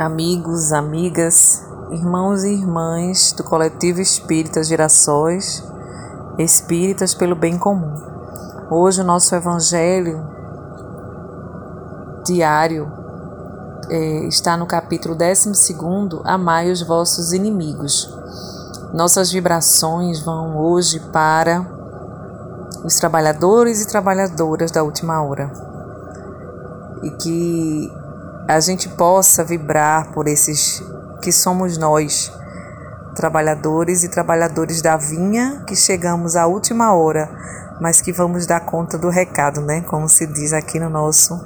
amigos, amigas, irmãos e irmãs do coletivo Espírita Girassóis, Espíritas pelo Bem Comum. Hoje o nosso Evangelho diário é, está no capítulo 12, Amai os vossos inimigos. Nossas vibrações vão hoje para os trabalhadores e trabalhadoras da última hora. E que a gente possa vibrar por esses que somos nós, trabalhadores e trabalhadores da vinha, que chegamos à última hora, mas que vamos dar conta do recado, né? Como se diz aqui no nosso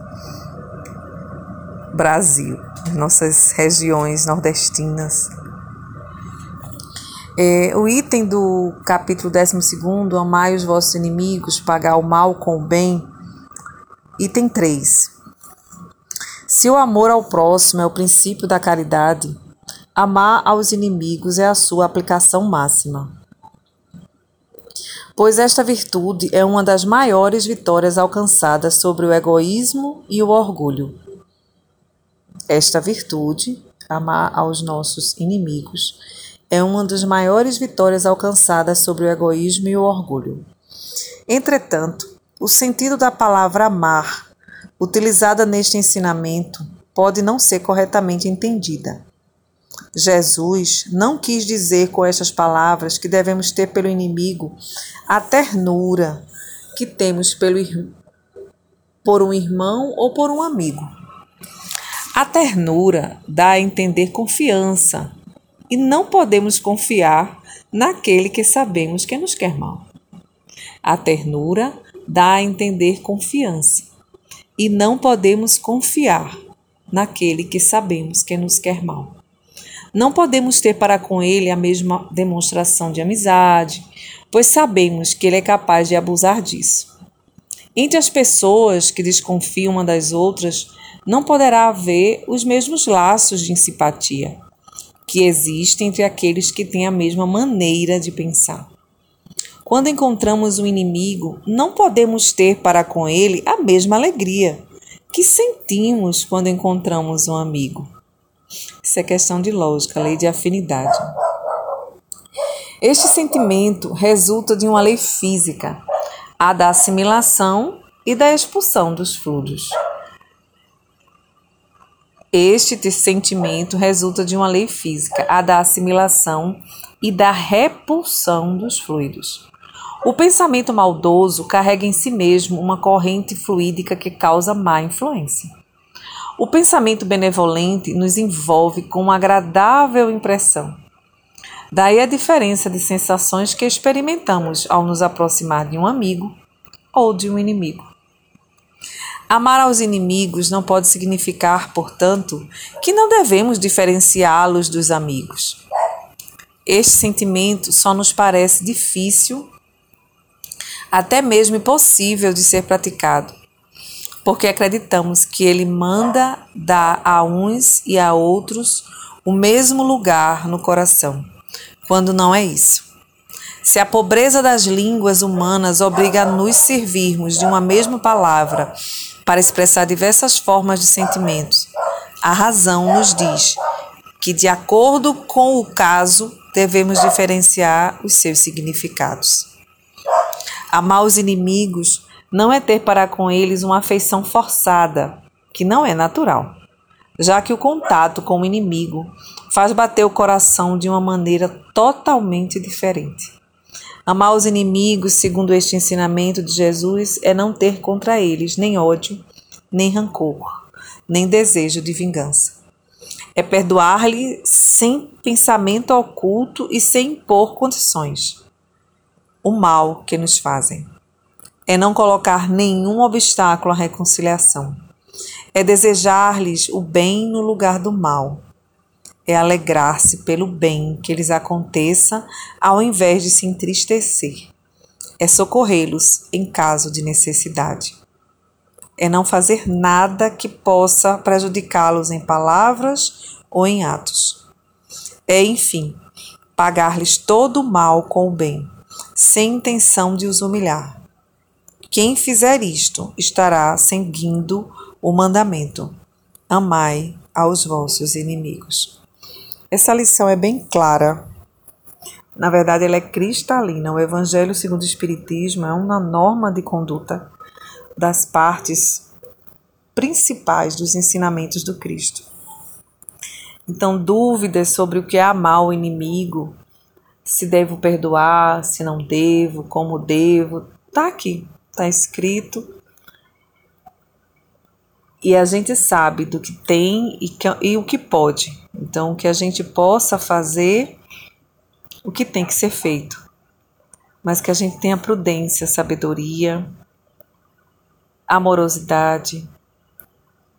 Brasil, nossas regiões nordestinas. É, o item do capítulo 12, Amai os vossos inimigos, pagar o mal com o bem. Item 3. Se o amor ao próximo é o princípio da caridade, amar aos inimigos é a sua aplicação máxima. Pois esta virtude é uma das maiores vitórias alcançadas sobre o egoísmo e o orgulho. Esta virtude, amar aos nossos inimigos, é uma das maiores vitórias alcançadas sobre o egoísmo e o orgulho. Entretanto, o sentido da palavra amar utilizada neste ensinamento pode não ser corretamente entendida. Jesus não quis dizer com estas palavras que devemos ter pelo inimigo a ternura que temos pelo, por um irmão ou por um amigo. A ternura dá a entender confiança e não podemos confiar naquele que sabemos que nos quer mal. A ternura dá a entender confiança e não podemos confiar naquele que sabemos que nos quer mal. Não podemos ter para com ele a mesma demonstração de amizade, pois sabemos que ele é capaz de abusar disso. Entre as pessoas que desconfiam uma das outras, não poderá haver os mesmos laços de simpatia que existem entre aqueles que têm a mesma maneira de pensar. Quando encontramos um inimigo, não podemos ter para com ele a mesma alegria que sentimos quando encontramos um amigo. Isso é questão de lógica, lei de afinidade. Este sentimento resulta de uma lei física, a da assimilação e da expulsão dos fluidos. Este sentimento resulta de uma lei física, a da assimilação e da repulsão dos fluidos. O pensamento maldoso carrega em si mesmo uma corrente fluídica que causa má influência. O pensamento benevolente nos envolve com uma agradável impressão. Daí a diferença de sensações que experimentamos ao nos aproximar de um amigo ou de um inimigo. Amar aos inimigos não pode significar, portanto, que não devemos diferenciá-los dos amigos. Este sentimento só nos parece difícil até mesmo impossível de ser praticado, porque acreditamos que ele manda dar a uns e a outros o mesmo lugar no coração, quando não é isso. Se a pobreza das línguas humanas obriga a nos servirmos de uma mesma palavra para expressar diversas formas de sentimentos, a razão nos diz que, de acordo com o caso, devemos diferenciar os seus significados. Amar os inimigos não é ter para com eles uma afeição forçada, que não é natural, já que o contato com o inimigo faz bater o coração de uma maneira totalmente diferente. Amar os inimigos, segundo este ensinamento de Jesus, é não ter contra eles nem ódio, nem rancor, nem desejo de vingança. É perdoar-lhe sem pensamento oculto e sem impor condições o mal que nos fazem. É não colocar nenhum obstáculo à reconciliação. É desejar-lhes o bem no lugar do mal. É alegrar-se pelo bem que lhes aconteça ao invés de se entristecer. É socorrê-los em caso de necessidade. É não fazer nada que possa prejudicá-los em palavras ou em atos. É, enfim, pagar-lhes todo o mal com o bem sem intenção de os humilhar. Quem fizer isto estará seguindo o mandamento: Amai aos vossos inimigos. Essa lição é bem clara. Na verdade, ela é cristalina. O Evangelho segundo o Espiritismo é uma norma de conduta das partes principais dos ensinamentos do Cristo. Então, dúvidas sobre o que é amar o inimigo, se devo perdoar, se não devo, como devo, tá aqui, tá escrito. E a gente sabe do que tem e, que, e o que pode. Então, que a gente possa fazer o que tem que ser feito, mas que a gente tenha prudência, sabedoria, amorosidade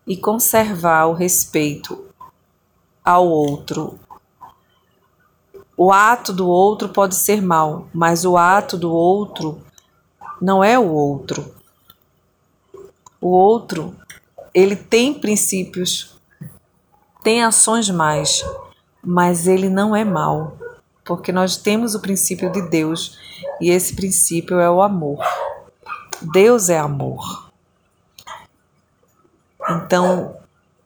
e conservar o respeito ao outro. O ato do outro pode ser mal, mas o ato do outro não é o outro. O outro, ele tem princípios, tem ações mais, mas ele não é mal, porque nós temos o princípio de Deus e esse princípio é o amor. Deus é amor. Então,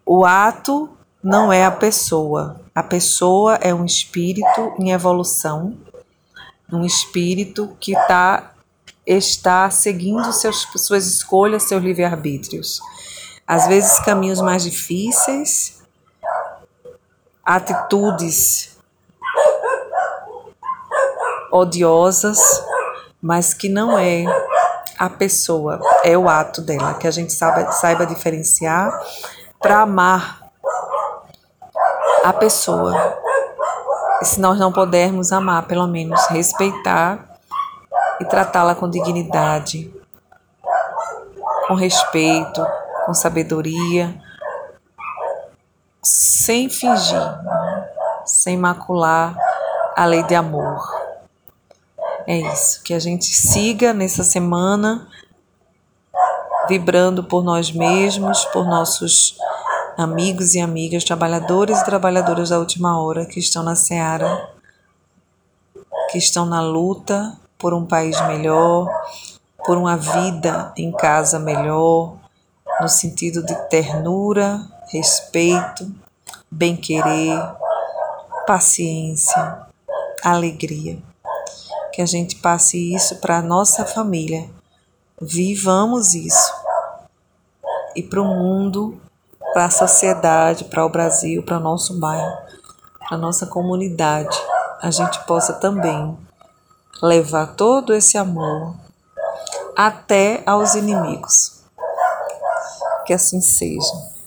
o ato não é a pessoa. A pessoa é um espírito em evolução, um espírito que tá, está seguindo seus, suas escolhas, seus livre-arbítrios. Às vezes, caminhos mais difíceis, atitudes odiosas, mas que não é a pessoa, é o ato dela, que a gente saiba, saiba diferenciar para amar a pessoa. Se nós não pudermos amar, pelo menos respeitar e tratá-la com dignidade, com respeito, com sabedoria, sem fingir, sem macular a lei de amor. É isso, que a gente siga nessa semana vibrando por nós mesmos, por nossos amigos e amigas, trabalhadores e trabalhadoras da última hora que estão na seara, que estão na luta por um país melhor, por uma vida em casa melhor, no sentido de ternura, respeito, bem-querer, paciência, alegria. Que a gente passe isso para a nossa família. Vivamos isso. E para o mundo para a sociedade, para o Brasil, para o nosso bairro, para a nossa comunidade, a gente possa também levar todo esse amor até aos inimigos. Que assim seja.